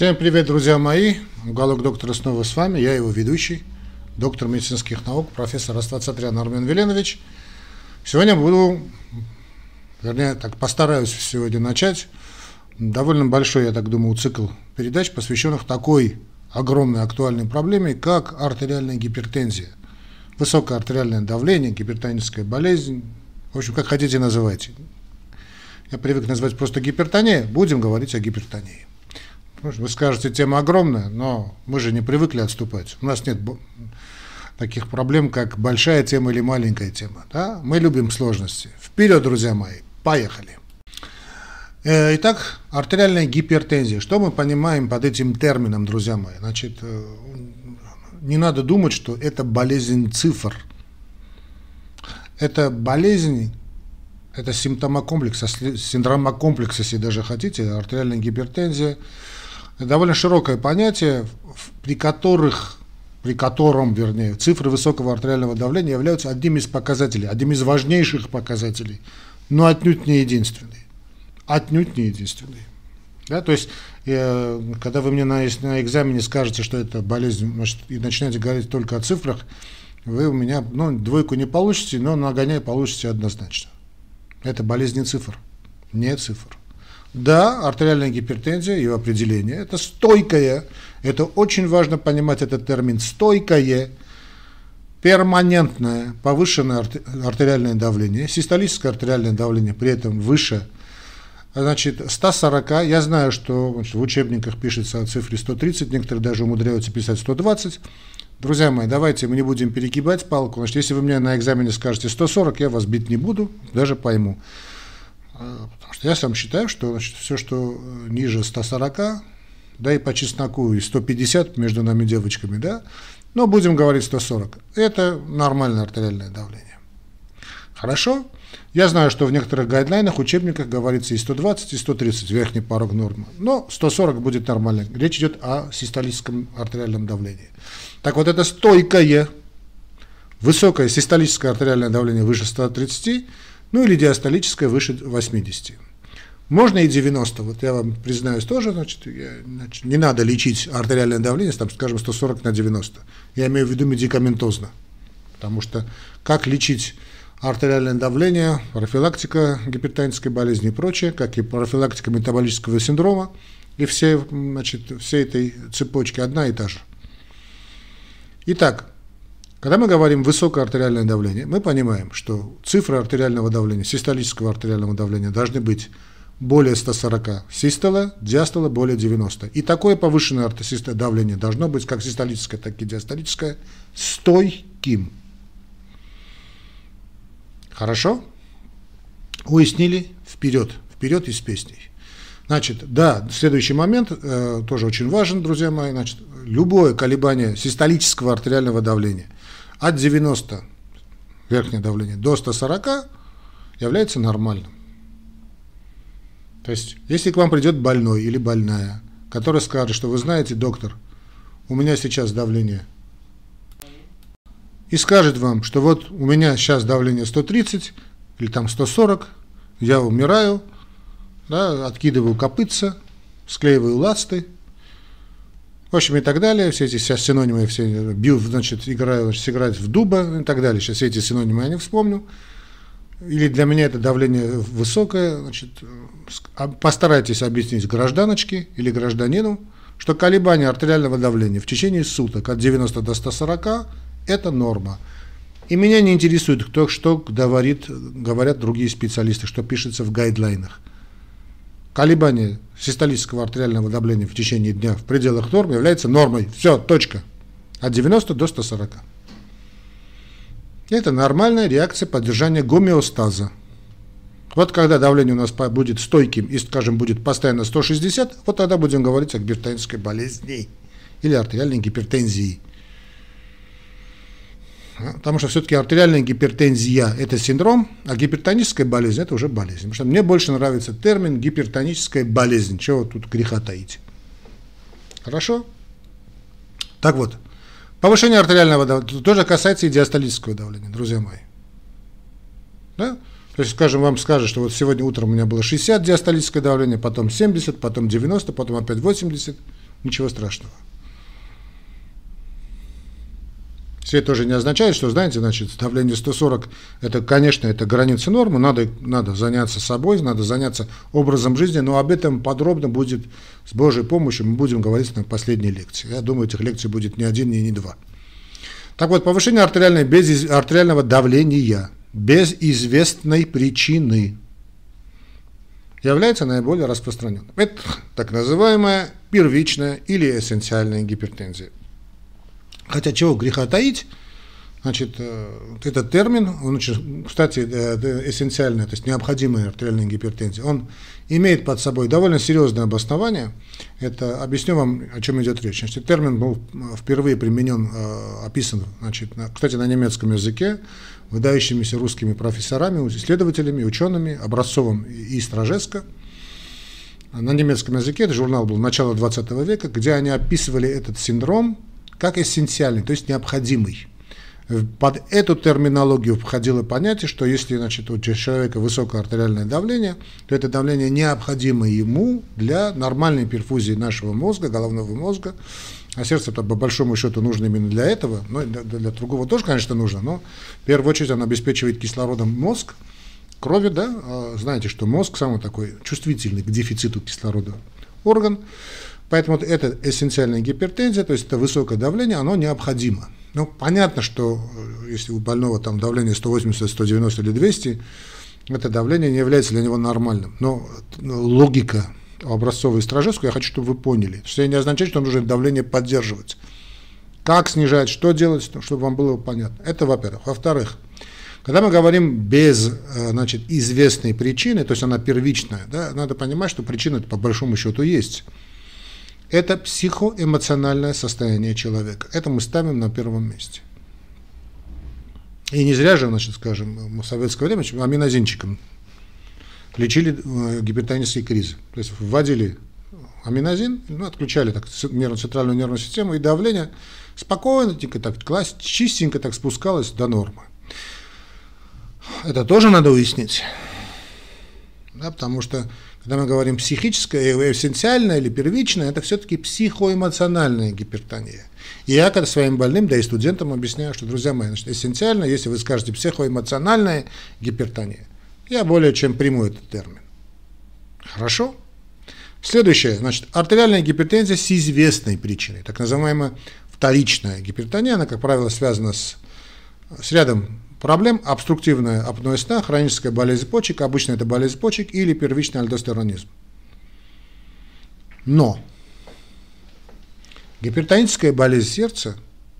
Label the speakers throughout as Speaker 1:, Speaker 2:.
Speaker 1: Всем привет, друзья мои. Уголок доктора снова с вами. Я его ведущий, доктор медицинских наук, профессор Аствацатрян Армен Веленович. Сегодня буду, вернее, так постараюсь сегодня начать довольно большой, я так думаю, цикл передач, посвященных такой огромной актуальной проблеме, как артериальная гипертензия. Высокое артериальное давление, гипертоническая болезнь, в общем, как хотите называйте. Я привык называть просто гипертония, будем говорить о гипертонии. Вы скажете, тема огромная, но мы же не привыкли отступать. У нас нет таких проблем, как большая тема или маленькая тема. Да? Мы любим сложности. Вперед, друзья мои, поехали. Э, итак, артериальная гипертензия. Что мы понимаем под этим термином, друзья мои? Значит, э, не надо думать, что это болезнь цифр. Это болезнь, это симптомокомплекс, синдромокомплекс, если даже хотите, артериальная гипертензия. Довольно широкое понятие, при которых при котором, вернее, цифры высокого артериального давления являются одним из показателей, одним из важнейших показателей, но отнюдь не единственный отнюдь не единственный. Да, то есть, э, когда вы мне на, на экзамене скажете, что это болезнь, может, и начинаете говорить только о цифрах, вы у меня ну, двойку не получите, но нагоняй получите однозначно. Это болезнь цифр, не цифр. Да, артериальная гипертензия, ее определение, это стойкое, это очень важно понимать этот термин, стойкое, перманентное повышенное артериальное давление, систолическое артериальное давление при этом выше – Значит, 140, я знаю, что значит, в учебниках пишется о цифре 130, некоторые даже умудряются писать 120. Друзья мои, давайте мы не будем перегибать палку. Значит, если вы мне на экзамене скажете 140, я вас бить не буду, даже пойму. А, потому что я сам считаю, что значит, все, что э, ниже 140, да и по чесноку, и 150 между нами девочками, да, но будем говорить 140. Это нормальное артериальное давление. Хорошо? Я знаю, что в некоторых гайдлайнах, учебниках говорится и 120, и 130 верхний порог нормы. Но 140 будет нормально. Речь идет о систолическом артериальном давлении. Так вот, это стойкое, высокое систолическое артериальное давление выше 130, ну или диастолическое выше 80. Можно и 90. Вот я вам признаюсь тоже, значит, я, значит не надо лечить артериальное давление, там, скажем, 140 на 90. Я имею в виду медикаментозно. Потому что как лечить артериальное давление, профилактика гипертонической болезни и прочее, как и профилактика метаболического синдрома, и все, значит, всей этой цепочки одна и та же. Итак, когда мы говорим высокое артериальное давление, мы понимаем, что цифры артериального давления, систолического артериального давления должны быть более 140 систола, диастола более 90. И такое повышенное артериальное давление должно быть как систолическое, так и диастолическое стойким. Хорошо? Уяснили? Вперед. Вперед из песней. Значит, да, следующий момент э, тоже очень важен, друзья мои. Значит, любое колебание систолического артериального давления от 90 верхнее давление до 140 является нормальным. То есть, если к вам придет больной или больная, которая скажет, что вы знаете, доктор, у меня сейчас давление и скажет вам, что вот у меня сейчас давление 130 или там 140, я умираю, да, откидываю копытца, склеиваю ласты, в общем, и так далее, все эти сейчас синонимы, все, бил, значит, играю, значит, сыграть в дуба и так далее, сейчас все эти синонимы я не вспомню, или для меня это давление высокое, значит, а постарайтесь объяснить гражданочке или гражданину, что колебания артериального давления в течение суток от 90 до 140 это норма. И меня не интересует, кто что говорит, говорят другие специалисты, что пишется в гайдлайнах. Колебание систолического артериального давления в течение дня в пределах нормы является нормой. Все, точка. От 90 до 140. Это нормальная реакция поддержания гомеостаза. Вот когда давление у нас будет стойким и, скажем, будет постоянно 160, вот тогда будем говорить о гипертонической болезни или артериальной гипертензии. Потому что все-таки артериальная гипертензия – это синдром, а гипертоническая болезнь – это уже болезнь. Потому что мне больше нравится термин гипертоническая болезнь. Чего тут греха таить? Хорошо? Так вот, повышение артериального давления тоже касается и диастолического давления, друзья мои. Да? То есть, скажем, вам скажут, что вот сегодня утром у меня было 60 диастолическое давление, потом 70, потом 90, потом опять 80. Ничего страшного. Все тоже не означает, что, знаете, значит, давление 140, это, конечно, это граница нормы, надо, надо заняться собой, надо заняться образом жизни, но об этом подробно будет, с Божьей помощью, мы будем говорить на последней лекции. Я думаю, этих лекций будет не один, не, не два. Так вот, повышение артериальной, без артериального давления без известной причины является наиболее распространенным. Это так называемая первичная или эссенциальная гипертензия. Хотя чего греха таить, значит, э, этот термин, он кстати, э, эссенциальная, то есть необходимая артериальная гипертензия, он имеет под собой довольно серьезное обоснование. Это объясню вам, о чем идет речь. Значит, термин был впервые применен, э, описан, значит, на, кстати, на немецком языке, выдающимися русскими профессорами, исследователями, учеными, Образцовым и Стражеско. На немецком языке, это журнал был начала 20 века, где они описывали этот синдром как эссенциальный, то есть необходимый. Под эту терминологию входило понятие, что если значит, у человека высокое артериальное давление, то это давление необходимо ему для нормальной перфузии нашего мозга, головного мозга. А сердце по большому счету нужно именно для этого, но для, для другого тоже, конечно, нужно, но в первую очередь оно обеспечивает кислородом мозг, крови, да, а знаете, что мозг самый такой чувствительный к дефициту кислорода орган, Поэтому эта эссенциальная гипертензия, то есть это высокое давление, оно необходимо. Ну, понятно, что э, если у больного там давление 180, 190 или 200, это давление не является для него нормальным. Но ну, логика образцовой стражеску я хочу, чтобы вы поняли. Что это не означает, что нужно давление поддерживать. Как снижать, что делать, чтобы вам было понятно. Это во-первых. Во-вторых, когда мы говорим без э, значит, известной причины, то есть она первичная, да, надо понимать, что причина по большому счету есть это психоэмоциональное состояние человека. Это мы ставим на первом месте. И не зря же, значит, скажем, в советское время аминозинчиком лечили э, гипертонические кризы. То есть вводили аминозин, ну, отключали так нервную, центральную нервную систему, и давление спокойно, так, класс, чистенько так спускалось до нормы. Это тоже надо уяснить. Да, потому что когда мы говорим психическое, эссенциальное или первичное, это все-таки психоэмоциональная гипертония. И я когда своим больным, да и студентам объясняю, что, друзья мои, значит, эссенциально, если вы скажете психоэмоциональная гипертония, я более чем приму этот термин. Хорошо? Следующее, значит, артериальная гипертензия с известной причиной, так называемая вторичная гипертония, она, как правило, связана с, с рядом проблем обструктивная апноэ сна, хроническая болезнь почек, обычно это болезнь почек или первичный альдостеронизм. Но гипертоническая болезнь сердца,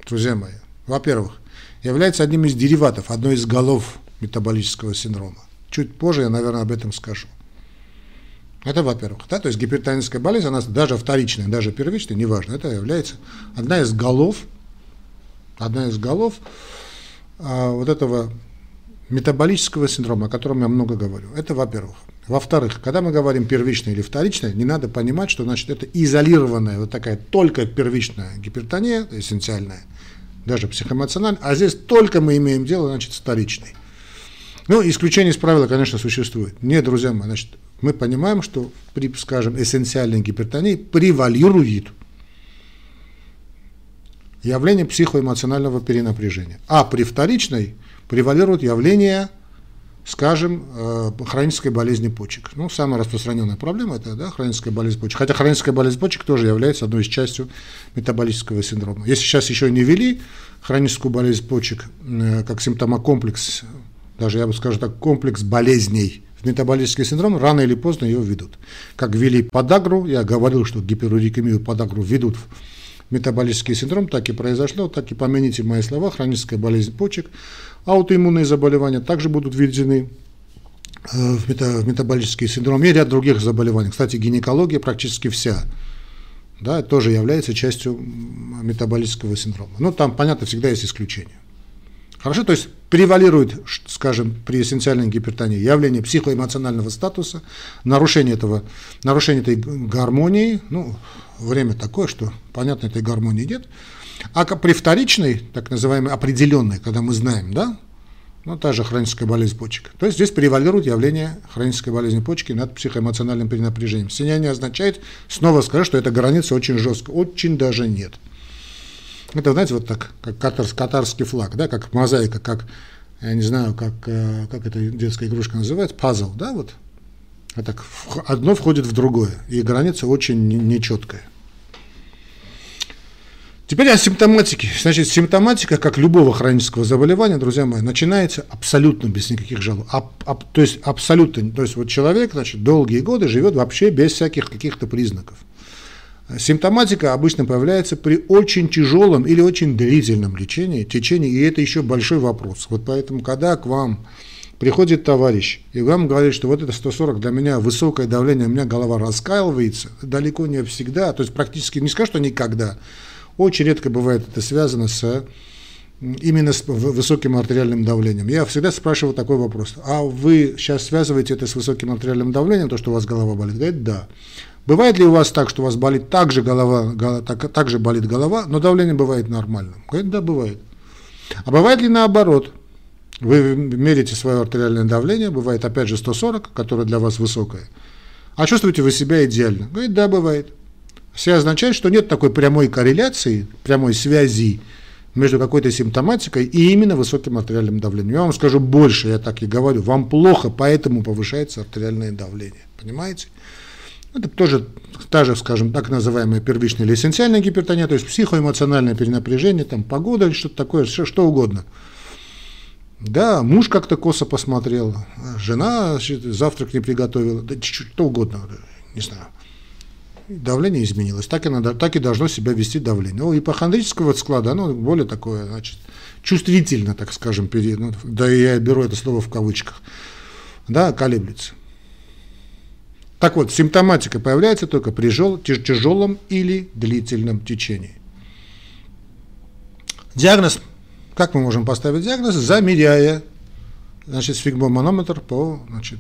Speaker 1: друзья мои, во-первых, является одним из дериватов, одной из голов метаболического синдрома. Чуть позже я, наверное, об этом скажу. Это во-первых. Да? То есть гипертоническая болезнь, она даже вторичная, даже первичная, неважно, это является одна из голов, одна из голов вот этого метаболического синдрома, о котором я много говорю. Это во-первых. Во-вторых, когда мы говорим первичное или вторичное, не надо понимать, что значит это изолированная, вот такая только первичная гипертония, эссенциальная, даже психоэмоциональная, а здесь только мы имеем дело, значит, с вторичной. Ну, исключение из правила, конечно, существует. Нет, друзья мои, значит, мы понимаем, что при, скажем, эссенциальной гипертонии превалирует явление психоэмоционального перенапряжения. А при вторичной превалирует явление, скажем, э, хронической болезни почек. Ну, самая распространенная проблема – это да, хроническая болезнь почек. Хотя хроническая болезнь почек тоже является одной из частью метаболического синдрома. Если сейчас еще не ввели хроническую болезнь почек э, как симптомокомплекс, даже я бы скажу так, комплекс болезней в метаболический синдром, рано или поздно ее введут. Как ввели подагру, я говорил, что гиперурикемию подагру введут метаболический синдром, так и произошло, так и помяните мои слова, хроническая болезнь почек, аутоиммунные заболевания также будут введены э, в, мета, в метаболический синдром и ряд других заболеваний. Кстати, гинекология практически вся да, тоже является частью метаболического синдрома. Но там, понятно, всегда есть исключения. Хорошо, то есть превалирует, скажем, при эссенциальной гипертонии явление психоэмоционального статуса, нарушение, этого, нарушение этой гармонии, ну, время такое, что, понятно, этой гармонии нет. А при вторичной, так называемой определенной, когда мы знаем, да, Ну, та же хроническая болезнь почек. То есть здесь превалирует явление хронической болезни почки над психоэмоциональным перенапряжением. Синяя не означает, снова скажу, что эта граница очень жесткая. Очень даже нет. Это, знаете, вот так, как катарс, катарский флаг, да, как мозаика, как, я не знаю, как, э, как эта детская игрушка называется, пазл, да, вот. А так, одно входит в другое, и граница очень нечеткая. Теперь о симптоматике. Значит, симптоматика, как любого хронического заболевания, друзья мои, начинается абсолютно без никаких жалоб. Аб, аб, то есть абсолютно. То есть вот человек, значит, долгие годы живет вообще без всяких каких-то признаков. Симптоматика обычно появляется при очень тяжелом или очень длительном лечении, течении, и это еще большой вопрос. Вот поэтому, когда к вам приходит товарищ, и вам говорит, что вот это 140 для меня высокое давление, у меня голова раскаивается, далеко не всегда, то есть практически, не скажу, что никогда, очень редко бывает это связано с именно с высоким артериальным давлением. Я всегда спрашиваю такой вопрос. А вы сейчас связываете это с высоким артериальным давлением, то, что у вас голова болит? Говорит, да. Бывает ли у вас так, что у вас болит так же голова, так, так же болит голова, но давление бывает нормальным? Говорит, да, бывает. А бывает ли наоборот? Вы мерите свое артериальное давление, бывает опять же 140, которое для вас высокое, а чувствуете вы себя идеально? Говорит, да, бывает все означает, что нет такой прямой корреляции, прямой связи между какой-то симптоматикой и именно высоким артериальным давлением. Я вам скажу больше, я так и говорю, вам плохо, поэтому повышается артериальное давление. Понимаете? Это тоже та же, скажем, так называемая первичная или эссенциальная гипертония, то есть психоэмоциональное перенапряжение, там погода или что-то такое, что, что угодно. Да, муж как-то косо посмотрел, жена завтрак не приготовила, да что угодно, не знаю давление изменилось, так и, надо, так и должно себя вести давление. У ипохондрического склада оно более такое, значит, чувствительно, так скажем, перед, ну, да я беру это слово в кавычках, да, колеблется. Так вот, симптоматика появляется только при тяжелом или длительном течении. Диагноз. Как мы можем поставить диагноз? Замеряя значит, сфигмоманометр по значит,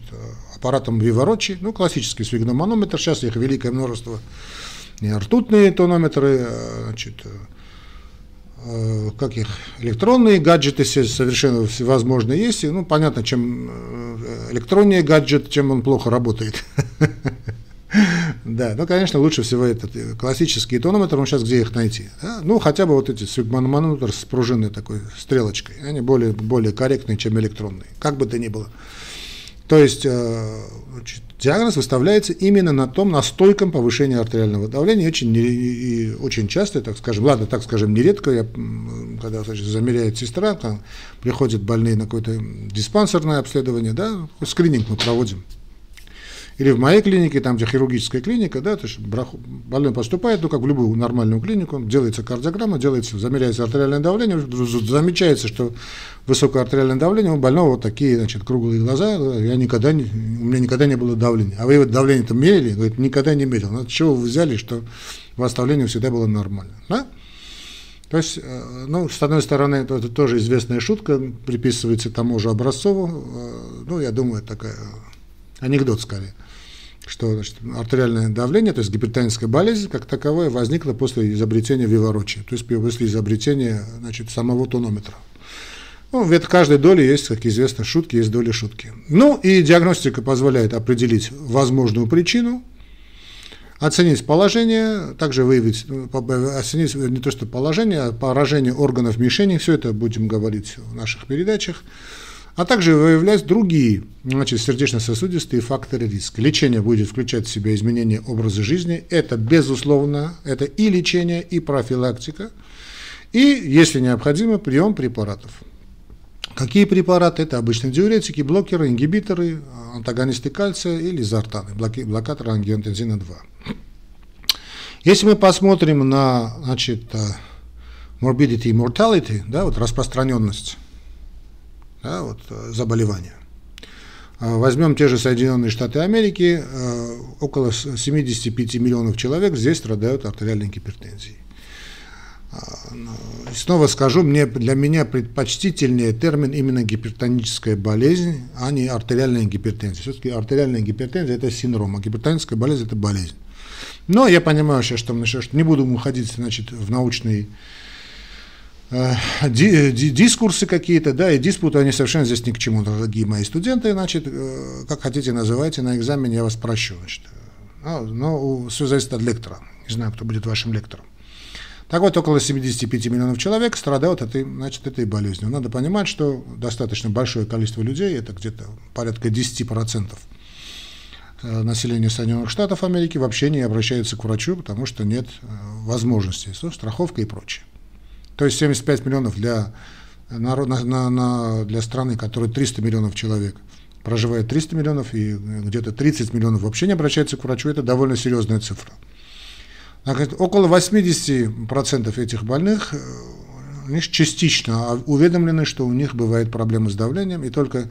Speaker 1: аппаратом Виворочи, ну, классический сфигмоманометр, сейчас их великое множество, и ртутные тонометры, э, значит, э, как их, электронные гаджеты совершенно всевозможные есть, и, ну, понятно, чем э, электронный гаджет, чем он плохо работает. Да, ну, конечно, лучше всего этот классический тонометр, ну, сейчас где их найти? Да? Ну, хотя бы вот эти сигмонометр с пружинной такой стрелочкой, они более, более корректные, чем электронные, как бы то ни было. То есть э, значит, диагноз выставляется именно на том, на стойком повышении артериального давления, очень, и очень часто, так скажем, ладно, так скажем, нередко, я, когда значит, замеряет сестра, там приходят больные на какое-то диспансерное обследование, да, скрининг мы проводим, или в моей клинике, там, где хирургическая клиника, да, то есть больной поступает, ну, как в любую нормальную клинику, делается кардиограмма, делается, замеряется артериальное давление, замечается, что высокое артериальное давление, у больного вот такие, значит, круглые глаза, я никогда не, у меня никогда не было давления. А вы вот давление-то мерили? Говорит, никогда не мерил. Ну, чего вы взяли, что у вас давление всегда было нормально? Да? То есть, э, ну, с одной стороны, это, это тоже известная шутка, приписывается тому же Образцову, э, ну, я думаю, такая анекдот скорее что значит, артериальное давление, то есть гипертоническая болезнь, как таковая, возникла после изобретения Виворочи, то есть после изобретения значит, самого тонометра. Ну, в каждой доле есть, как известно, шутки, есть доля шутки. Ну, и диагностика позволяет определить возможную причину, оценить положение, также выявить, ну, оценить не то что положение, а поражение органов мишени, все это будем говорить в наших передачах а также выявлять другие значит, сердечно-сосудистые факторы риска. Лечение будет включать в себя изменение образа жизни. Это, безусловно, это и лечение, и профилактика. И, если необходимо, прием препаратов. Какие препараты? Это обычно диуретики, блокеры, ингибиторы, антагонисты кальция или зартаны, блокаторы ангиотензина-2. Если мы посмотрим на значит, э, morbidity и mortality, да, вот распространенность да, вот, э, заболевания. А, возьмем те же Соединенные Штаты Америки, э, около 75 миллионов человек здесь страдают артериальной гипертензией. А, ну, снова скажу, мне, для меня предпочтительнее термин именно гипертоническая болезнь, а не артериальная гипертензия. Все-таки артериальная гипертензия – это синдром, а гипертоническая болезнь – это болезнь. Но я понимаю сейчас, что, что не буду уходить значит, в научный дискурсы какие-то, да, и диспуты, они совершенно здесь ни к чему, дорогие мои студенты, значит, э, как хотите называйте, на экзамене я вас прощу, значит. А, но все зависит от лектора, не знаю, кто будет вашим лектором. Так вот, около 75 миллионов человек страдают этой, значит, этой болезнью. Надо понимать, что достаточно большое количество людей, это где-то порядка 10% э, населения Соединенных Штатов Америки вообще не обращаются к врачу, потому что нет э, возможностей, страховка и прочее. То есть 75 миллионов для, народ, на, на, на, для страны, которой 300 миллионов человек, проживает 300 миллионов, и где-то 30 миллионов вообще не обращаются к врачу, это довольно серьезная цифра. Около 80% этих больных лишь э, частично уведомлены, что у них бывают проблемы с давлением, и только,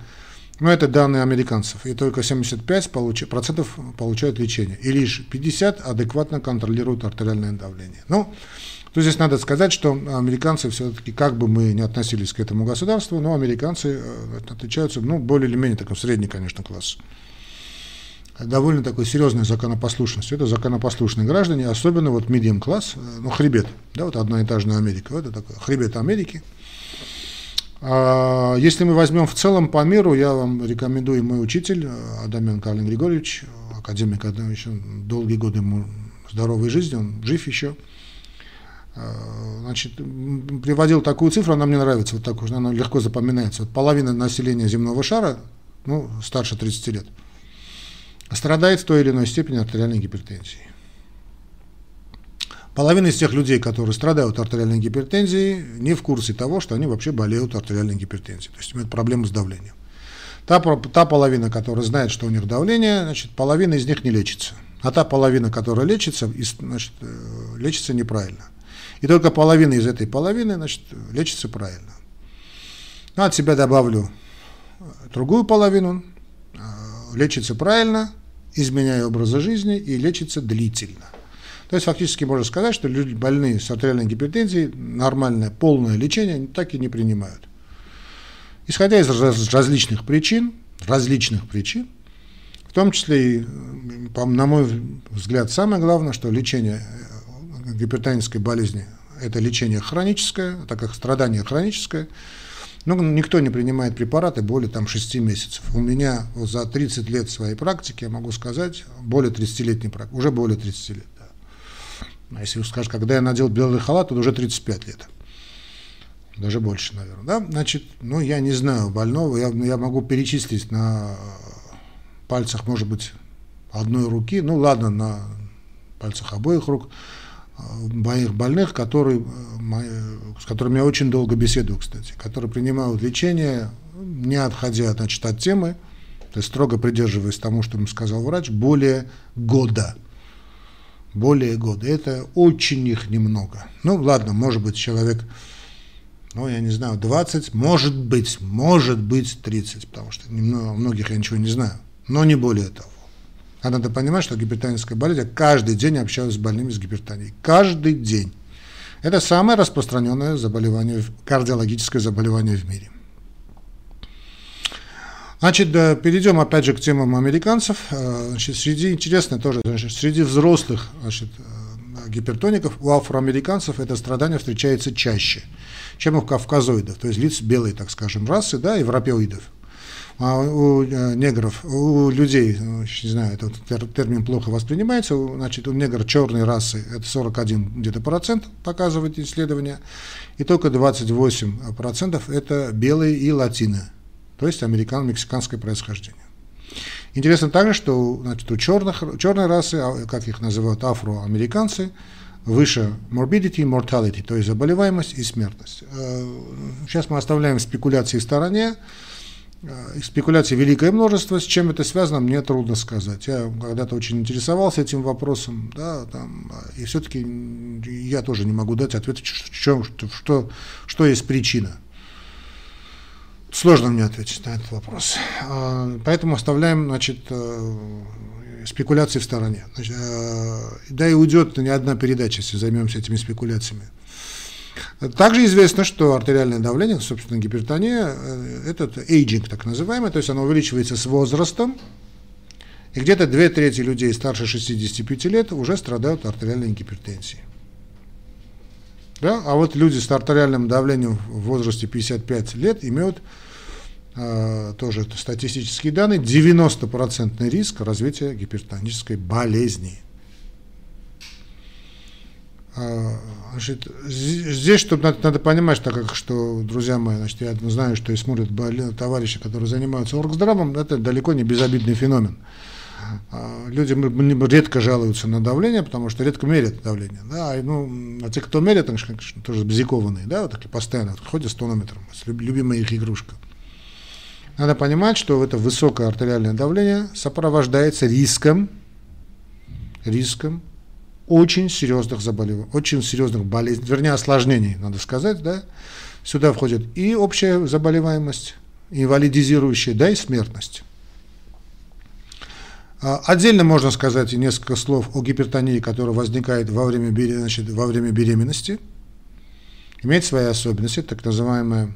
Speaker 1: ну это данные американцев, и только 75% получ, процентов получают лечение, и лишь 50% адекватно контролируют артериальное давление. Ну, то здесь надо сказать, что американцы все-таки, как бы мы ни относились к этому государству, но американцы э, отличаются, ну, более или менее таком средний, конечно, класс довольно такой серьезной законопослушностью. Это законопослушные граждане, особенно вот medium класс, э, ну, хребет, да, вот одноэтажная Америка, это такой хребет Америки. А, если мы возьмем в целом по миру, я вам рекомендую мой учитель э, Адамян Карлин Григорьевич, академик, еще долгие годы ему здоровой жизни, он жив еще. А, значит, приводил такую цифру, она мне нравится, вот такую, она легко запоминается. Вот половина населения земного шара, ну, старше 30 лет – страдает в той или иной степени артериальной гипертензией. Половина из тех людей, которые страдают артериальной гипертензией, не в курсе того, что они вообще болеют артериальной гипертензией, то есть имеют проблемы с давлением. Та, та половина, которая знает, что у них давление, значит, половина из них не лечится. А та половина, которая лечится, значит, э, лечится неправильно. И только половина из этой половины значит, лечится правильно. Ну, от себя добавлю другую половину, э, лечится правильно, изменяя образа жизни и лечится длительно. То есть фактически можно сказать, что люди больные с артериальной гипертензией нормальное, полное лечение так и не принимают. Исходя из различных причин, различных причин, в том числе и, на мой взгляд, самое главное, что лечение э, гипертонической болезни – это лечение хроническое, так как страдание хроническое – ну, никто не принимает препараты более там, 6 месяцев. У меня за 30 лет своей практики, я могу сказать, более 30-летней практики, уже более 30 лет. Да. А если скажешь, когда я надел белый халат, то уже 35 лет. Даже больше, наверное. Да? Значит, ну, я не знаю больного, я, я могу перечислить на пальцах, может быть, одной руки, ну, ладно, на пальцах обоих рук, моих больных, которые, с которыми я очень долго беседую, кстати, которые принимают лечение, не отходя значит, от темы, то есть строго придерживаясь тому, что им сказал врач, более года. Более года. Это очень их немного. Ну, ладно, может быть, человек, ну, я не знаю, 20, может быть, может быть 30, потому что немного, многих я ничего не знаю, но не более того. А надо понимать, что гипертоническая болезнь, я каждый день общаюсь с больными с гипертонией. Каждый день. Это самое распространенное заболевание, кардиологическое заболевание в мире. Значит, перейдем опять же к темам американцев. Э, значит, среди, интересно тоже, значит, среди взрослых значит, э, гипертоников у афроамериканцев это страдание встречается чаще, чем у кавказоидов, то есть лиц белой, так скажем, расы, да, европеоидов. А у э, негров, у людей, ну, не знаю, этот термин плохо воспринимается, значит, у негров черной расы это 41 где-то процент, показывает исследование, и только 28 процентов это белые и латины, то есть американ, мексиканское происхождение. Интересно также, что значит, у черных, черной расы, а, как их называют афроамериканцы, выше morbidity и mortality, то есть заболеваемость и смертность. Э, сейчас мы оставляем спекуляции в стороне, Э, спекуляций великое множество. С чем это связано, мне трудно сказать. Я когда-то очень интересовался этим вопросом, да, там, и все-таки я тоже не могу дать ответ, что, что, что есть причина. Сложно мне ответить на этот вопрос. А, поэтому оставляем значит, э, спекуляции в стороне. Значит, э, да и уйдет не одна передача, если займемся этими спекуляциями. Также известно, что артериальное давление, собственно, гипертония, э, этот эйджинг так называемый, то есть оно увеличивается с возрастом, и где-то две трети людей старше 65 лет уже страдают артериальной гипертензией. Да? А вот люди с артериальным давлением в возрасте 55 лет имеют э, тоже статистические данные, 90% риск развития гипертонической болезни. А, значит, здесь, чтобы надо, надо понимать, так как что, друзья мои, значит, я знаю, что и смотрят товарищи, которые занимаются оргздравом, это далеко не безобидный феномен. А, люди редко жалуются на давление, потому что редко мерят давление. Да, ну, а те, кто мерят, они, конечно, тоже бзикованные, да, вот такие постоянно ходят с тонометром, любимая их игрушка. Надо понимать, что это высокое артериальное давление сопровождается риском, риском очень серьезных заболеваний, очень серьезных болезней, вернее осложнений, надо сказать, да. Сюда входит и общая заболеваемость, инвалидизирующая, да, и смертность. А, отдельно можно сказать несколько слов о гипертонии, которая возникает во время, значит, во время беременности. Имеет свои особенности, так называемая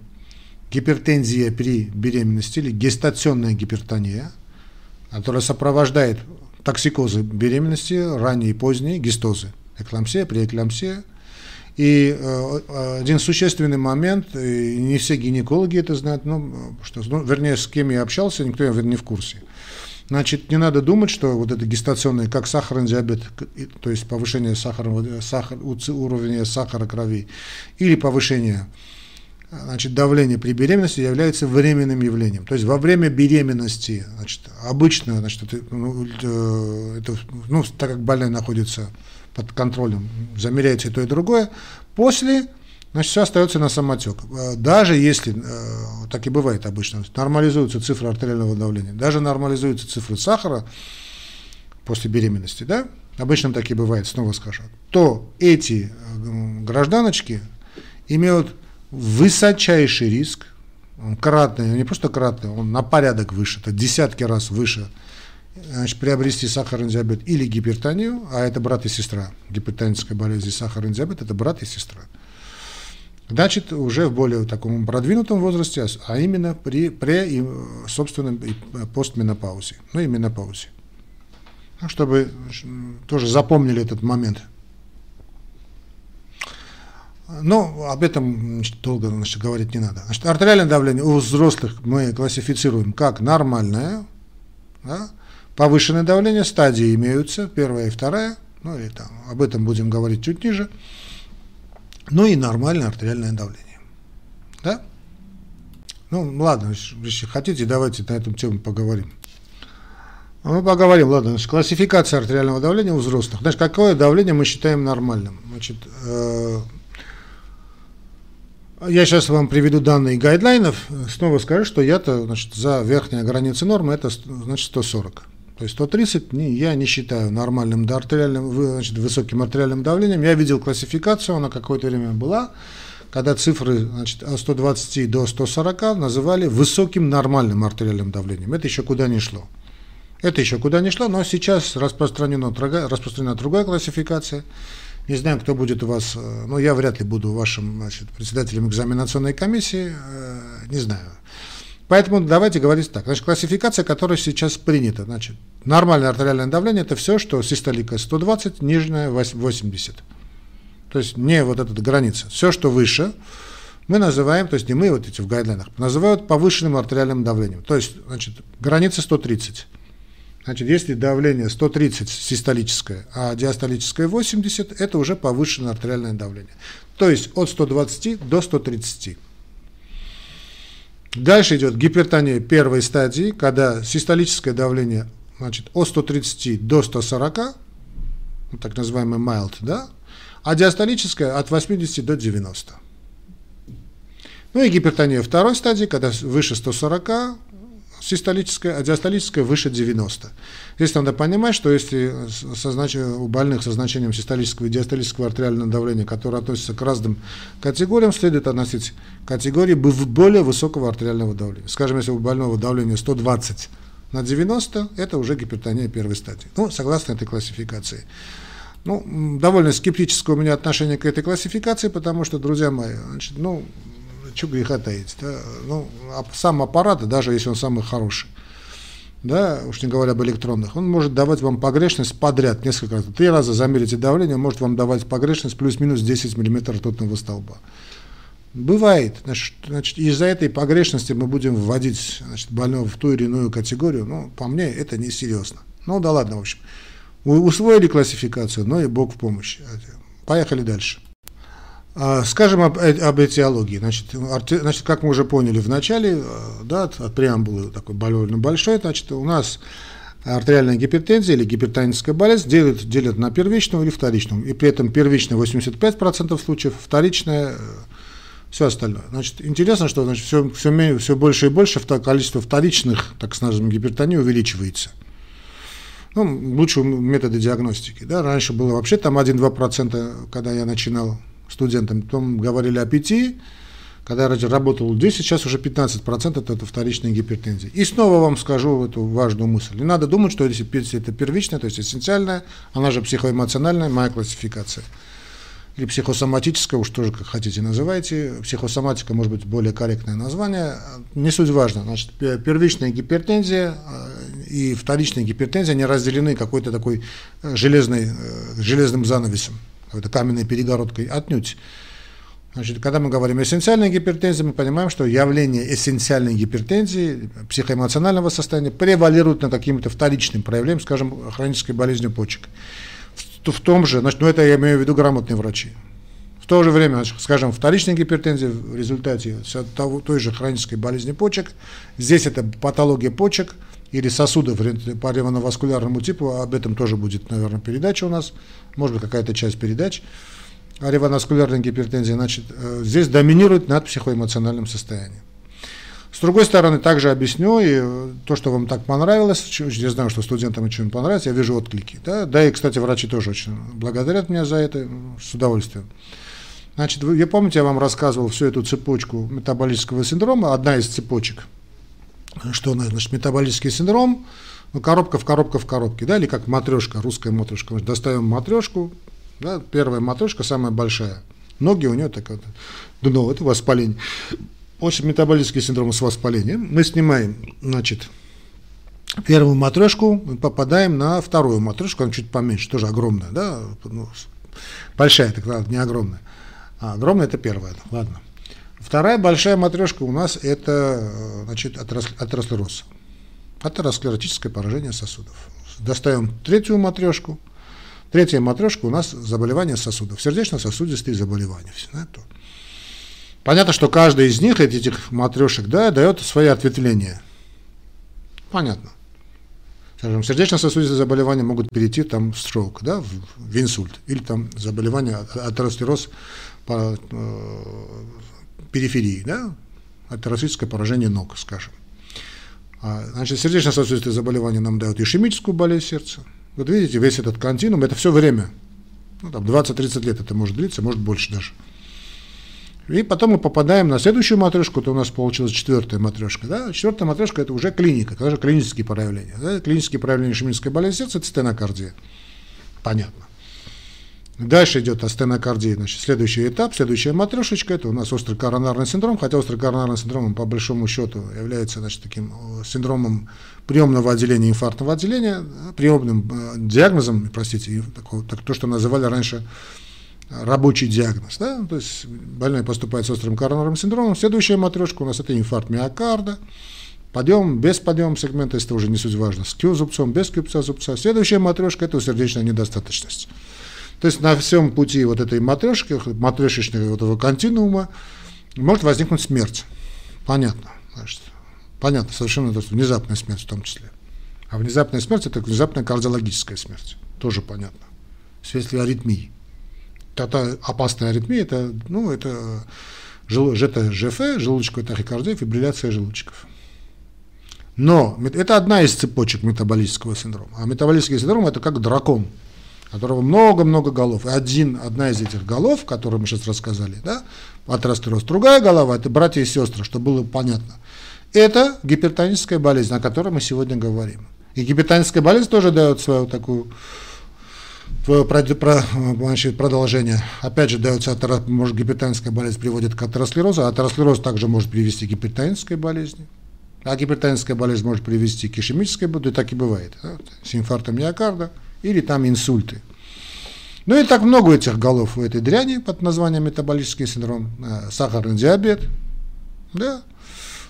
Speaker 1: гипертензия при беременности или гестационная гипертония, которая сопровождает токсикозы беременности, ранние и поздние, гистозы, эклампсия, преэклампсия. И э, один существенный момент, не все гинекологи это знают, ну, что, ну, вернее, с кем я общался, никто не в курсе. Значит, не надо думать, что вот это гестационное, как сахарный диабет, то есть повышение сахара, сахар, уровня сахара крови, или повышение значит, давление при беременности является временным явлением. То есть во время беременности, значит, обычно, значит, это, ну, э, это, ну, так как больная находится под контролем, замеряется и то, и другое, после, значит, все остается на самотек. Э, даже если, э, так и бывает обычно, нормализуются цифры артериального давления, даже нормализуются цифры сахара после беременности, да, обычно так и бывает, снова скажу, то эти гражданочки имеют высочайший риск, он кратный, не просто кратный, он на порядок выше, это десятки раз выше, значит, приобрести сахарный диабет или гипертонию, а это брат и сестра. Гипертоническая болезнь и сахарный диабет – это брат и сестра. Значит, уже в более таком продвинутом возрасте, а именно при, при собственном постменопаузе, ну и менопаузе. Чтобы тоже запомнили этот момент – но об этом значит, долго значит, говорить не надо. Значит, артериальное давление у взрослых мы классифицируем как нормальное, да? повышенное давление, стадии имеются, первая и вторая, ну или там, об этом будем говорить чуть ниже, ну и нормальное артериальное давление. Да? Ну, ладно, если хотите, давайте на эту тему поговорим. Мы поговорим, ладно, значит, классификация артериального давления у взрослых. Значит, какое давление мы считаем нормальным? Значит, э, я сейчас вам приведу данные гайдлайнов. Снова скажу, что я-то за верхняя граница нормы это значит 140. То есть 130 не, я не считаю нормальным до артериальным, значит, высоким артериальным давлением. Я видел классификацию, она какое-то время была, когда цифры значит, от 120 до 140 называли высоким нормальным артериальным давлением. Это еще куда не шло. Это еще куда не шло, но сейчас распространена другая классификация. Не знаю, кто будет у вас, э, но я вряд ли буду вашим значит, председателем экзаменационной комиссии, э, не знаю. Поэтому давайте говорить так. Значит, классификация, которая сейчас принята, значит, нормальное артериальное давление – это все, что систолика 120, нижняя 80. То есть не вот эта граница. Все, что выше, мы называем, то есть не мы вот эти в гайдлайнах, называют повышенным артериальным давлением. То есть, значит, граница 130. Значит, если давление 130 систолическое, а диастолическое 80, это уже повышенное артериальное давление. То есть от 120 до 130. Дальше идет гипертония первой стадии, когда систолическое давление значит, от 130 до 140, ну, так называемый mild, да, а диастолическое от 80 до 90. Ну и гипертония второй стадии, когда выше 140, систолическая, а диастолическая выше 90. Здесь надо понимать, что если со знач... у больных со значением систолического и диастолического артериального давления, которые относятся к разным категориям, следует относить категории более высокого артериального давления. Скажем, если у больного давление 120 на 90, это уже гипертония первой стадии. Ну, согласно этой классификации. Ну, довольно скептическое у меня отношение к этой классификации, потому что, друзья мои, значит, ну, что греха таить. Да? Ну, сам аппарат, даже если он самый хороший, да, уж не говоря об электронных, он может давать вам погрешность подряд несколько раз. Три раза замерите давление, может вам давать погрешность плюс-минус 10 мм ртутного столба. Бывает. Значит, из-за этой погрешности мы будем вводить значит, больного в ту или иную категорию. Ну, по мне, это несерьезно. Ну, да ладно, в общем. Усвоили классификацию, но и Бог в помощь. Поехали дальше. А, скажем об, э, об этиологии. Значит, арти, значит, как мы уже поняли в начале, э, да, от, от преамбулы такой довольно большой, значит, у нас артериальная гипертензия или гипертоническая болезнь делят, делят на первичную или вторичную. И при этом первичная 85% случаев, вторичная все остальное. Значит, интересно, что значит, все, все, все больше и больше количество вторичных, так скажем, гипертоний увеличивается. Ну, лучшие методы диагностики. Да? Раньше было вообще там 1-2%, когда я начинал студентам, потом говорили о 5%, когда я работал 10, сейчас уже 15% это, вторичная гипертензия. И снова вам скажу эту важную мысль. Не надо думать, что если это первичная, то есть эссенциальная, она же психоэмоциональная, моя классификация или психосоматическая, уж тоже как хотите называйте. Психосоматика может быть более корректное название. Не суть важно. Значит, первичная гипертензия э, и вторичная гипертензия, они разделены какой-то такой э, железной, э, железным занавесом, какой-то каменной перегородкой. Отнюдь. Значит, когда мы говорим о эссенциальной гипертензии, мы понимаем, что явление эссенциальной гипертензии, психоэмоционального состояния превалирует над каким-то вторичным проявлением, скажем, хронической болезнью почек то в том же, значит, ну это я имею в виду грамотные врачи. В то же время, значит, скажем, вторичная гипертензия в результате того, той же хронической болезни почек, здесь это патология почек или сосудов по ревноваскулярному типу, об этом тоже будет, наверное, передача у нас, может быть, какая-то часть передач о ревноваскулярной гипертензии, значит, э, здесь доминирует над психоэмоциональным состоянием. С другой стороны, также объясню, и то, что вам так понравилось, я знаю, что студентам очень понравится, я вижу отклики. Да, да и, кстати, врачи тоже очень благодарят меня за это, с удовольствием. Значит, вы, я помните, я вам рассказывал всю эту цепочку метаболического синдрома, одна из цепочек, что значит метаболический синдром, ну, коробка в коробка в коробке, да, или как матрешка, русская матрешка. Достаем матрешку, да, первая матрешка, самая большая. Ноги у нее так вот, дно, это воспаление очень метаболический синдром с воспалением. Мы снимаем, значит, первую матрешку, попадаем на вторую матрешку, она чуть поменьше, тоже огромная, да, ну, большая, так не огромная. А огромная это первая, ладно. Вторая большая матрешка у нас это, значит, атеросклероз. Атеросклеротическое поражение сосудов. Достаем третью матрешку. Третья матрешка у нас заболевание сосудов, сердечно-сосудистые заболевания. Да, то. Понятно, что каждый из них, этих матрешек, да, дает свои ответвления. Понятно. Скажем, сердечно-сосудистые заболевания могут перейти там в строк, да, в, в инсульт, или там заболевание, атеросклероз по э, периферии, да, атеросклеротическое поражение ног, скажем. А, значит, сердечно-сосудистые заболевания нам дают ишемическую болезнь сердца. Вот видите, весь этот континуум, это все время. Ну, там 20-30 лет это может длиться, может больше даже. И потом мы попадаем на следующую матрешку, это у нас получилась четвертая матрешка. Да? Четвертая матрешка это уже клиника, это уже клинические проявления. Да? Клинические проявления ишемической болезни сердца это стенокардия. Понятно. Дальше идет астенокардия, значит, следующий этап, следующая матрешечка, это у нас острый коронарный синдром, хотя острый коронарный синдром по большому счету является значит, таким э, синдромом приемного отделения, инфарктного отделения, приемным э, диагнозом, простите, такого, так, то, что называли раньше рабочий диагноз. Да? То есть больной поступает с острым коронарным синдромом. Следующая матрешка у нас это инфаркт миокарда. Подъем, без подъема сегмента, это уже не суть важно, с Q-зубцом, без Q-зубца. Следующая матрешка – это сердечная недостаточность. То есть на всем пути вот этой матрешки, матрешечного вот этого континуума может возникнуть смерть. Понятно. Значит, понятно, совершенно то, что внезапная смерть в том числе. А внезапная смерть – это внезапная кардиологическая смерть. Тоже понятно. Вследствие аритмии это опасная аритмия, это, ну, это, жел, это ЖФ, желудочковая тахикардия, фибрилляция желудочков. Но это одна из цепочек метаболического синдрома. А метаболический синдром это как дракон, которого много-много голов. И один, одна из этих голов, которую мы сейчас рассказали, да, атеросклероз, другая голова, это братья и сестры, чтобы было понятно. Это гипертоническая болезнь, о которой мы сегодня говорим. И гипертоническая болезнь тоже дает свою такую значит, продолжение. Опять же, дается может, гипертоническая болезнь приводит к атеросклерозу, а атеросклероз также может привести к гипертонической болезни. А гипертоническая болезнь может привести к ишемической боли, так и бывает, да, с инфарктом миокарда или там инсульты. Ну и так много этих голов у этой дряни под названием метаболический синдром, э, сахарный диабет, да,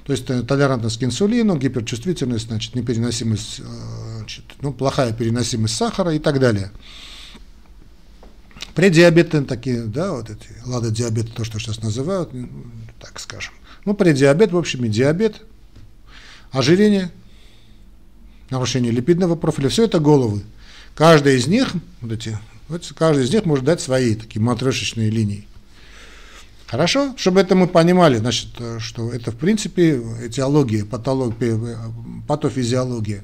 Speaker 1: то есть э, толерантность к инсулину, гиперчувствительность, значит, непереносимость, э, значит, ну, плохая переносимость сахара и так далее. Предиабеты такие, да, вот эти, лада диабет, то, что сейчас называют, так скажем. Ну, предиабет, в общем, и диабет, ожирение, нарушение липидного профиля, все это головы. Каждая из них, вот эти, вот каждый из них может дать свои такие матрешечные линии. Хорошо? Чтобы это мы понимали, значит, что это в принципе этиология, патология, патофизиология,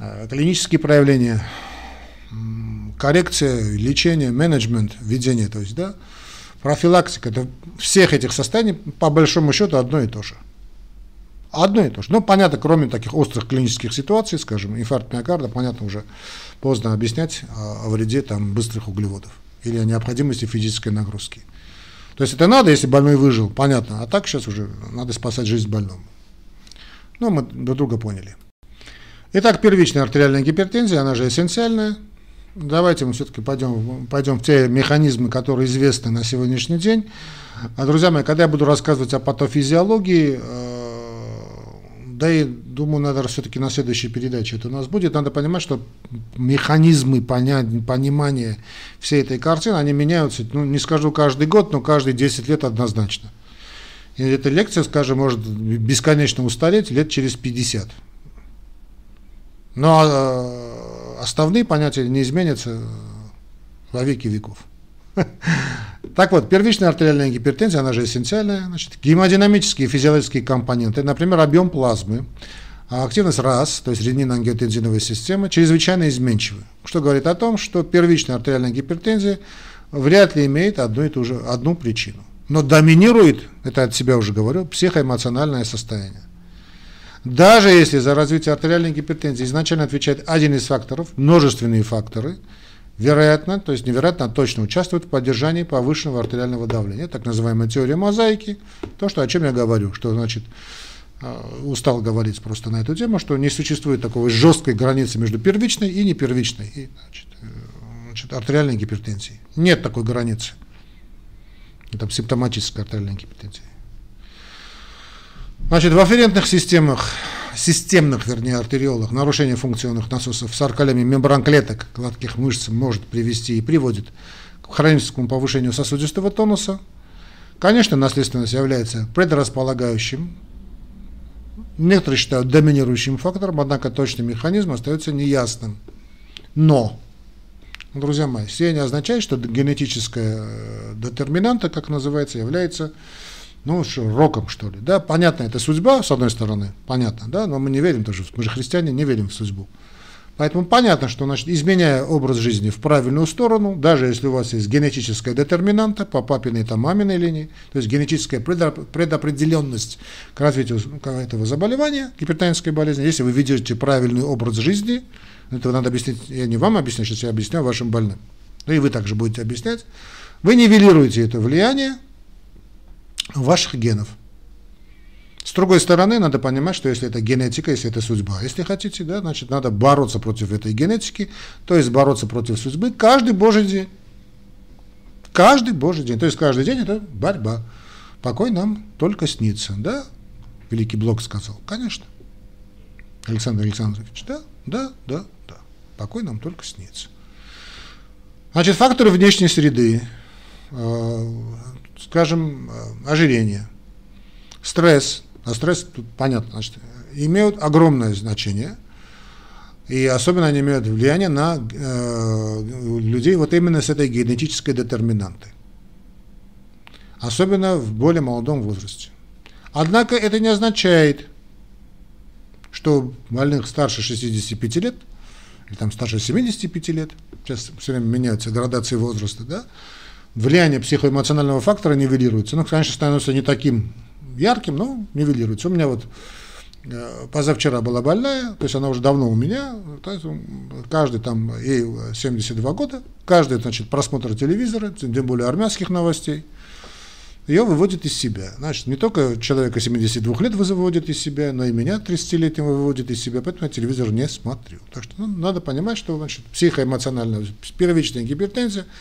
Speaker 1: э, клинические проявления, коррекция, лечение, менеджмент, ведение, то есть, да, профилактика, это всех этих состояний по большому счету одно и то же. Одно и то же. Ну, понятно, кроме таких острых клинических ситуаций, скажем, инфаркт миокарда, понятно, уже поздно объяснять о, вреде там, быстрых углеводов или о необходимости физической нагрузки. То есть это надо, если больной выжил, понятно, а так сейчас уже надо спасать жизнь больному. Ну, мы друг друга поняли. Итак, первичная артериальная гипертензия, она же эссенциальная. Давайте мы все-таки пойдем, пойдем в те механизмы, которые известны на сегодняшний день. А, друзья мои, когда я буду рассказывать о патофизиологии, э, да и думаю, надо все-таки на следующей передаче это у нас будет. Надо понимать, что механизмы понимания всей этой картины, они меняются, ну, не скажу каждый год, но каждые 10 лет однозначно. И эта лекция, скажем, может бесконечно устареть лет через 50. Но э, основные понятия не изменятся во веки веков. Так вот, первичная артериальная гипертензия, она же эссенциальная, значит, гемодинамические физиологические компоненты, например, объем плазмы, а активность РАС, то есть ренин-ангиотензиновая система, чрезвычайно изменчивы, что говорит о том, что первичная артериальная гипертензия вряд ли имеет одну и ту же одну причину. Но доминирует, это от себя уже говорю, психоэмоциональное состояние. Даже если за развитие артериальной гипертензии изначально отвечает один из факторов, множественные факторы – вероятно, то есть невероятно, точно участвует в поддержании повышенного артериального давления. Так называемая теория мозаики, то, что, о чем я говорю, что значит, э, устал говорить просто на эту тему, что не существует такой жесткой границы между первичной и непервичной и, значит, э, значит, артериальной гипертензией. Нет такой границы. Это симптоматическая артериальная гипертензия. Значит, в афферентных системах системных, вернее, артериолах, нарушение функционных насосов с аркалями мембран клеток гладких мышц может привести и приводит к хроническому повышению сосудистого тонуса. Конечно, наследственность является предрасполагающим, некоторые считают доминирующим фактором, однако точный механизм остается неясным. Но, друзья мои, все не означает, что генетическая э, детерминанта, как называется, является ну, роком, что ли. Да, понятно, это судьба, с одной стороны, понятно, да, но мы не верим тоже, мы же христиане, не верим в судьбу. Поэтому понятно, что значит, изменяя образ жизни в правильную сторону, даже если у вас есть генетическая детерминанта по папиной и маминой линии, то есть генетическая предопределенность к развитию этого заболевания, гипертонической болезни, если вы ведете правильный образ жизни, это надо объяснить, я не вам объясню, сейчас я объясню вашим больным, ну и вы также будете объяснять, вы нивелируете это влияние, ваших генов. С другой стороны, надо понимать, что если это генетика, если это судьба, если хотите, да, значит, надо бороться против этой генетики, то есть бороться против судьбы каждый божий день. Каждый божий день. То есть каждый день это борьба. Покой нам только снится, да? Великий Блок сказал. Конечно. Александр Александрович, да, да, да, да. Покой нам только снится. Значит, факторы внешней среды, э, скажем, э, ожирение, стресс, а стресс, тут понятно, значит, имеют огромное значение, и особенно они имеют влияние на э, людей вот именно с этой генетической детерминантой. Особенно в более молодом возрасте. Однако это не означает, что больных старше 65 лет, или там старше 75 лет, сейчас все время меняются градации возраста, да, влияние психоэмоционального фактора нивелируется. Ну, конечно, становится не таким ярким, но нивелируется. У меня вот э, позавчера была больная, то есть она уже давно у меня, то есть каждый там, ей 72 года, каждый, значит, просмотр телевизора, тем более армянских новостей, ее выводит из себя. Значит, не только человека 72 лет выводит из себя, но и меня 30-летнего выводит из себя, поэтому я телевизор не смотрю. Так что ну, надо понимать, что значит, психоэмоциональная первичная гипертензия –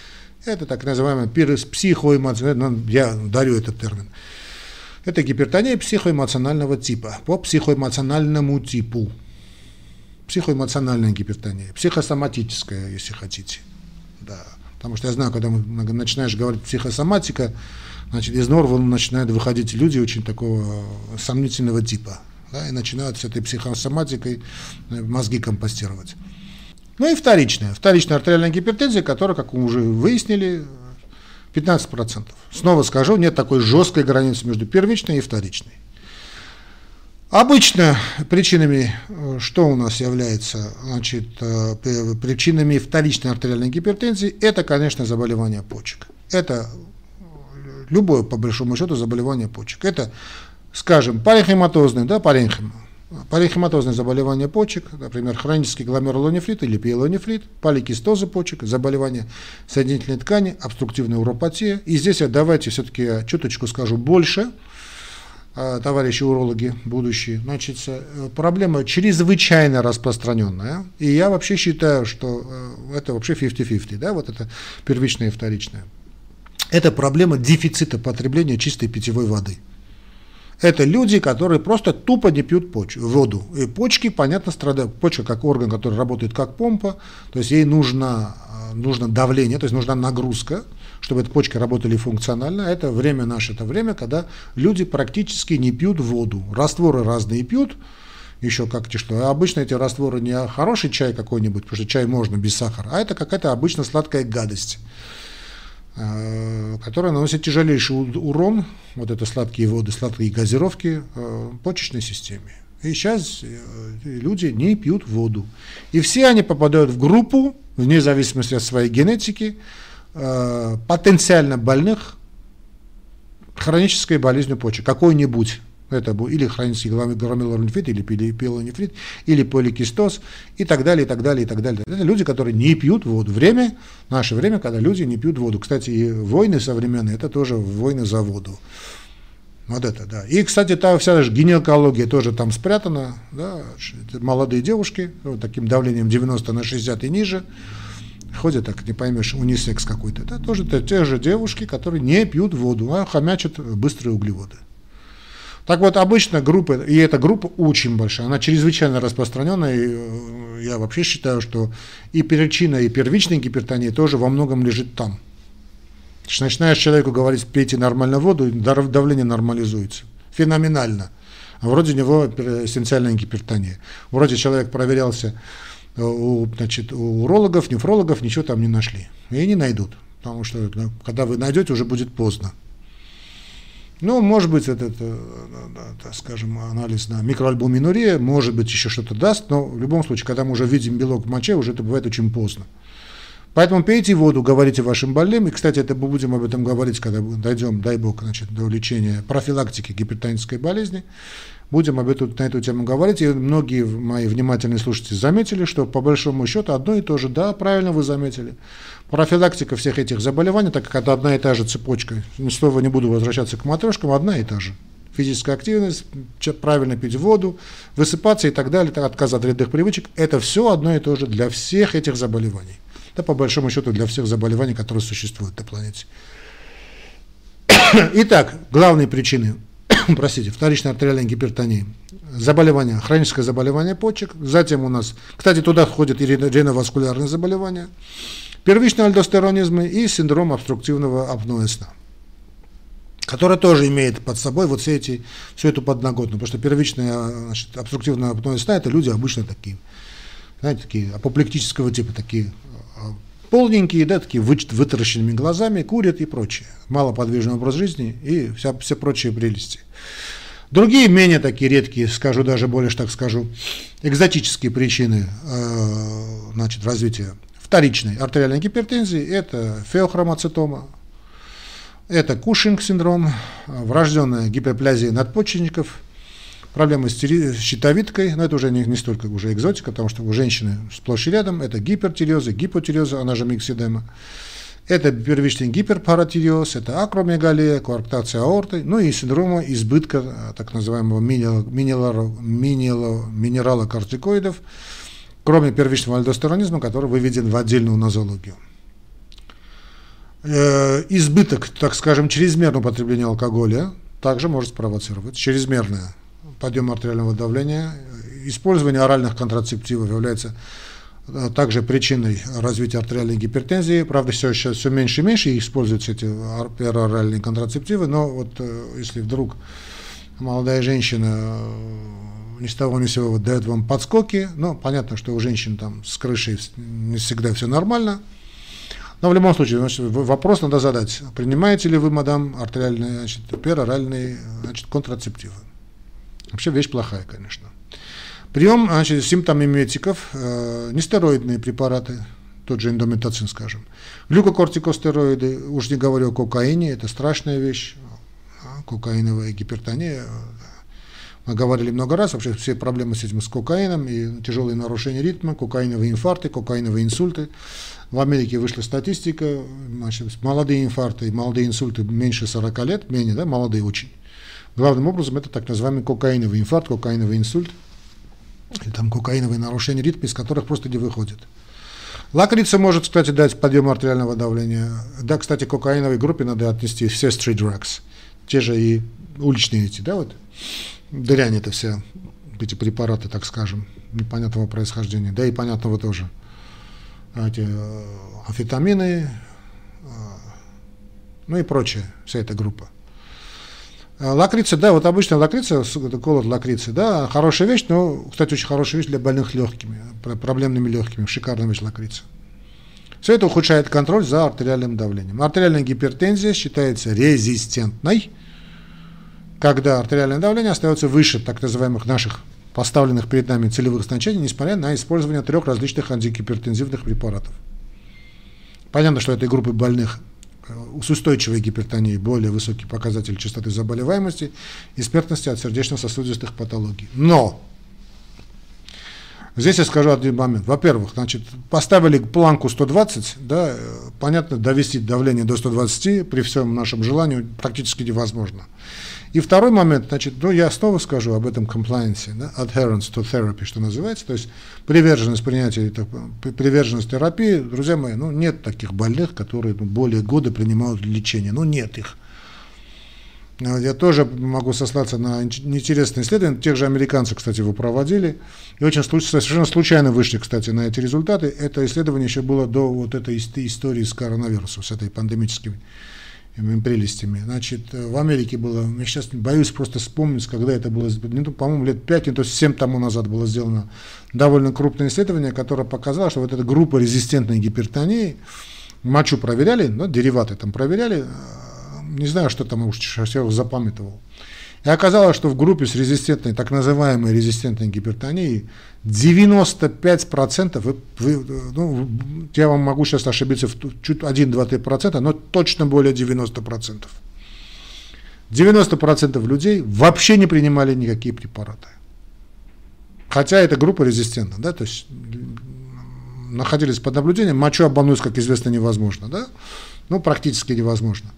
Speaker 1: это так называемая психоэмоциональная, ну, я дарю этот термин, это гипертония психоэмоционального типа, по психоэмоциональному типу. Психоэмоциональная гипертония, психосоматическая, если хотите. Да. Потому что я знаю, когда начинаешь говорить психосоматика, значит, из норвы начинают выходить люди очень такого сомнительного типа. Да, и начинают с этой психосоматикой э, мозги компостировать. Ну и вторичная. Вторичная артериальная гипертензия, которая, как мы уже выяснили, 15%. Снова скажу, нет такой жесткой границы между первичной и вторичной. Обычно причинами, э, что у нас является значит, э, причинами вторичной артериальной гипертензии, это, конечно, заболевание почек. Это любое, по большому счету, заболевание почек. Это, скажем, паренхематозное, да, паренхема, Паренхематозное заболевание почек, например, хронический гломерулонефрит или пиелонефрит, поликистозы почек, заболевание соединительной ткани, обструктивная уропатия. И здесь я давайте все-таки чуточку скажу больше, а, товарищи урологи будущие. Значит, э, проблема чрезвычайно распространенная. И я вообще считаю, что э, это вообще 50-50, да, вот это первичное и вторичное. Это проблема дефицита потребления чистой питьевой воды. Это люди, которые просто тупо не пьют поч- воду. И почки, понятно, страдают. Почка как орган, который работает как помпа, то есть ей нужно, э, нужно давление, то есть нужна нагрузка, чтобы эти почки работали функционально. Это время наше, это время, когда люди практически не пьют воду. Растворы разные пьют, еще как-то что. Обычно эти растворы не хороший чай какой-нибудь, потому что чай можно без сахара, а это какая-то обычно сладкая гадость. Э, которая наносит тяжелейший урон, вот это сладкие воды, сладкие газировки, э, почечной системе. И сейчас э, люди не пьют воду. И все они попадают в группу, вне зависимости от своей генетики, потенциально больных хронической болезнью почек, какой-нибудь. Это был или хронический громилорнефрит, или пилонефрит, или поликистоз, и так далее, и так далее, и так далее. Это люди, которые не пьют воду. Время, наше время, когда люди не пьют воду. Кстати, и войны современные, это тоже войны за воду. Вот это, да. И, кстати, та вся же гинекология тоже там спрятана, да, молодые девушки, вот таким давлением 90 на 60 и ниже, ходят так, не поймешь, унисекс какой-то. Это тоже это те же девушки, которые не пьют воду, а хомячат быстрые углеводы. Так вот, обычно группа, и эта группа очень большая, она чрезвычайно распространенная, и э, я вообще считаю, что и причина, и первичная гипертония тоже во многом лежит там. Значит, начинаешь человеку говорить, пейте нормально воду, давление нормализуется. Феноменально. А вроде у него эссенциальная гипертония. Вроде человек проверялся э, у, значит, у урологов, нефрологов, ничего там не нашли. И не найдут. Потому что когда вы найдете, уже будет поздно. Ну, может быть, этот, это, это, скажем, анализ на микроальбуминурия, может быть, еще что-то даст, но в любом случае, когда мы уже видим белок в моче, уже это бывает очень поздно. Поэтому пейте воду, говорите вашим больным. И, кстати, это мы будем об этом говорить, когда дойдем, дай бог, значит, до лечения профилактики гипертонической болезни. Будем об эту, на эту тему говорить. И многие мои внимательные слушатели заметили, что по большому счету одно и то же. Да, правильно вы заметили. Профилактика всех этих заболеваний, так как это одна и та же цепочка, снова не буду возвращаться к матрешкам, одна и та же. Физическая активность, правильно пить воду, высыпаться и так далее, отказ от вредных привычек, это все одно и то же для всех этих заболеваний. Да, по большому счету, для всех заболеваний, которые существуют на планете. Итак, главные причины, простите, вторичной артериальной гипертонии. Заболевание, хроническое заболевание почек. Затем у нас, кстати, туда входят и реноваскулярные заболевания первичный альдостеронизм и синдром обструктивного апноэ сна который тоже имеет под собой вот все эти, всю эту подноготную, потому что первичная значит, обструктивная апноэ сна – это люди обычно такие, знаете, такие апоплектического типа, такие а, полненькие, да, такие вытаращенными глазами, курят и прочее. Малоподвижный образ жизни и вся, все прочие прелести. Другие, менее такие редкие, скажу даже больше так скажу, экзотические причины э, значит, развития вторичной артериальной гипертензии – это феохромоцитома, это Кушинг-синдром, врожденная гипоплазия надпочечников, проблемы с щитовидкой, но это уже не, не столько уже экзотика, потому что у женщины сплошь и рядом это гипертиреозы, гипотиреозы, она же миксидема, Это первичный гиперпаратиреоз, это акромегалия, коарктация аорты, ну и синдрома избытка э, так называемого минерала, минерала, минерала кортикоидов, кроме первичного альдостеронизма, который выведен в отдельную нозологию. Э, избыток, так скажем, чрезмерного употребления алкоголя также может спровоцировать чрезмерное подъем артериального давления. Использование оральных контрацептивов является э, также причиной развития артериальной гипертензии. Правда, все, сейчас все меньше и меньше используются эти пероральные контрацептивы, но вот э, если вдруг молодая женщина ни с того ни с сего вот дает вам подскоки, ну, понятно, что у женщин там с крышей не всегда все нормально, но в любом случае, значит, вопрос надо задать. Принимаете ли вы, мадам, артериальные, значит, пероральные значит, контрацептивы? Вообще вещь плохая, конечно. Прием значит, симптомиметиков, э, нестероидные препараты, тот же эндометацин, скажем. Глюкокортикостероиды, уж не говорю о кокаине, это страшная вещь, а, кокаиновая гипертония. Мы говорили много раз, вообще все проблемы с этим, с кокаином, и тяжелые нарушения ритма, кокаиновые инфаркты, кокаиновые инсульты. В Америке вышла статистика, значит, молодые инфаркты молодые инсульты меньше 40 лет, менее, да, молодые очень. Главным образом это так называемый кокаиновый инфаркт, кокаиновый инсульт, или там кокаиновые нарушения ритма, из которых просто не выходит. Лакрица может, кстати, дать подъем артериального давления. Да, кстати, кокаиновой группе надо отнести все street drugs, те же и уличные эти, да, вот, дрянь это вся, эти препараты, так скажем, непонятного происхождения, да и понятного тоже эти э, амфетамины, э, ну и прочее, вся эта группа. Э, лакрица, да, вот обычная лакрица, колот лакрицы, да, хорошая вещь, но, кстати, очень хорошая вещь для больных легкими, проблемными легкими, шикарная вещь лакрица. Все это ухудшает контроль за артериальным давлением. Артериальная гипертензия считается резистентной, когда артериальное давление остается выше так называемых наших поставленных перед нами целевых значений, несмотря на использование трех различных антигипертензивных препаратов. Понятно, что этой группы больных э, с устойчивой гипертонией более высокий показатель частоты заболеваемости и смертности от сердечно-сосудистых патологий. Но Здесь я скажу один момент. Во-первых, значит, поставили планку 120, да, э, понятно, довести давление до 120 при всем нашем желании практически невозможно. И второй момент, значит, ну, я снова скажу об этом compliance, да, adherence to therapy, что называется, то есть приверженность принятия, приверженность терапии, друзья мои, ну, нет таких больных, которые ну, более года принимают лечение, ну, нет их. Я тоже могу сослаться на интересные исследования, тех же американцев, кстати, его проводили, и очень совершенно случайно вышли, кстати, на эти результаты. Это исследование еще было до вот этой истории с коронавирусом, с этой пандемической прелестями. Значит, э, в Америке было, я сейчас боюсь просто вспомнить, когда это было, ну, по-моему, лет 5, не то 7 тому назад было сделано довольно крупное исследование, которое показало, что вот эта группа резистентной гипертонии, мочу проверяли, ну, дериваты там проверяли, э, не знаю, что там, уж я запамятовал. И оказалось, что в группе с резистентной, так называемой резистентной гипертонией 95%, вы, вы, ну, я вам могу сейчас ошибиться в чуть 1-2-3%, но точно более 90%. 90% людей вообще не принимали никакие препараты. Хотя эта группа резистентна, да, то есть находились под наблюдением, мочу обмануть, как известно, невозможно, да, ну, практически невозможно.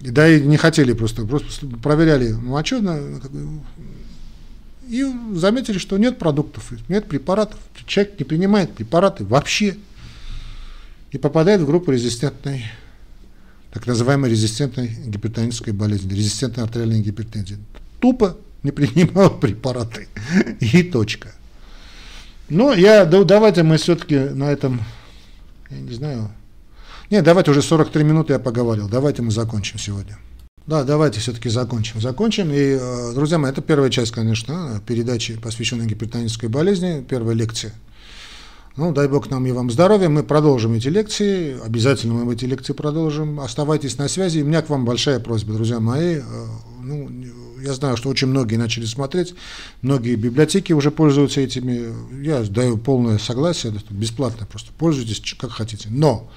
Speaker 1: Да и не хотели просто, просто проверяли мочу, и заметили, что нет продуктов, нет препаратов. Человек не принимает препараты вообще. И попадает в группу резистентной, так называемой резистентной гипертонической болезни, резистентной артериальной гипертензии. Тупо не принимал препараты. И точка. Но я, да, давайте мы все-таки на этом, я не знаю, нет, давайте уже 43 минуты я поговорил, давайте мы закончим сегодня. Да, давайте все-таки закончим. Закончим. И, э, друзья мои, это первая часть, конечно, передачи, посвященной гипертонической болезни, первая лекция. Ну, дай бог нам и вам здоровья. Мы продолжим эти лекции. Обязательно мы эти лекции продолжим. Оставайтесь на связи. И у меня к вам большая просьба, друзья мои. Э, ну, я знаю, что очень многие начали смотреть. Многие библиотеки уже пользуются этими. Я даю полное согласие. Бесплатно просто пользуйтесь, как хотите. Но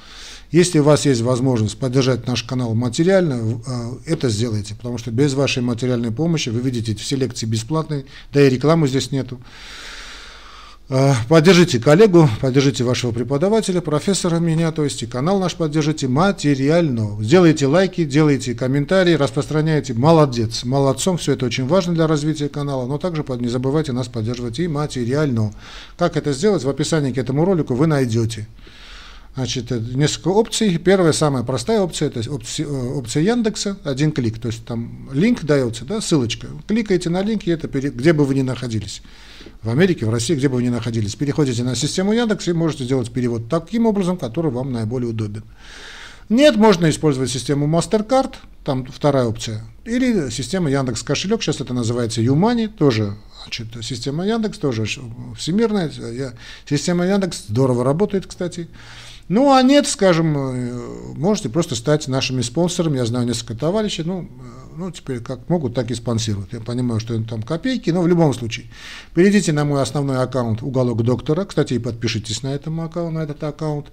Speaker 1: если у вас есть возможность поддержать наш канал материально, э, это сделайте, потому что без вашей материальной помощи, вы видите, все лекции бесплатные, да и рекламы здесь нету. Э, поддержите коллегу, поддержите вашего преподавателя, профессора меня, то есть и канал наш поддержите материально. Сделайте лайки, делайте комментарии, распространяйте. Молодец, молодцом, все это очень важно для развития канала, но также не забывайте нас поддерживать и материально. Как это сделать, в описании к этому ролику вы найдете. Значит, несколько опций. Первая, самая простая опция, это опция, э, опция Яндекса, один клик. То есть там линк дается, да, ссылочка. Кликаете на линк, и это где бы вы ни находились. В Америке, в России, где бы вы ни находились. Переходите на систему Яндекс и можете сделать перевод таким образом, который вам наиболее удобен. Нет, можно использовать систему MasterCard, там вторая опция. Или система Яндекс кошелек, сейчас это называется Юмани, тоже значит, система Яндекс, тоже всемирная. Система Яндекс здорово работает, кстати. Ну, а нет, скажем, э, можете просто стать нашими спонсорами. Я знаю несколько товарищей, ну, э, ну, теперь как могут, так и спонсируют. Я понимаю, что там копейки, но в любом случае. Перейдите на мой основной аккаунт «Уголок доктора». Кстати, и подпишитесь на, этом аккаунт, на этот аккаунт.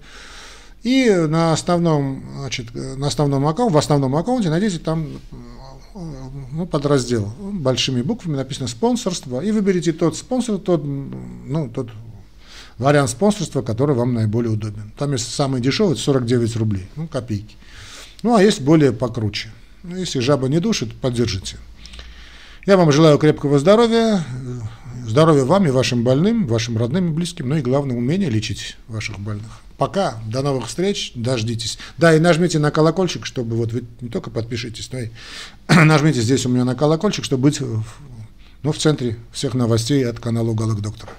Speaker 1: И на основном, значит, на основном аккаунте, в основном аккаунте найдите там э, ну, подраздел большими буквами написано спонсорство и выберите тот спонсор, тот, ну, тот вариант спонсорства, который вам наиболее удобен. Там есть самый дешевый, 49 рублей, ну, копейки. Ну, а есть более покруче. Ну, если жаба не душит, поддержите. Я вам желаю крепкого здоровья, здоровья вам и вашим больным, вашим родным и близким, ну и главное, умения лечить ваших больных. Пока, до новых встреч, дождитесь. Да, и нажмите на колокольчик, чтобы вот вы не только подпишитесь, но и нажмите здесь у меня на колокольчик, чтобы быть ну, в центре всех новостей от канала «Уголок доктора».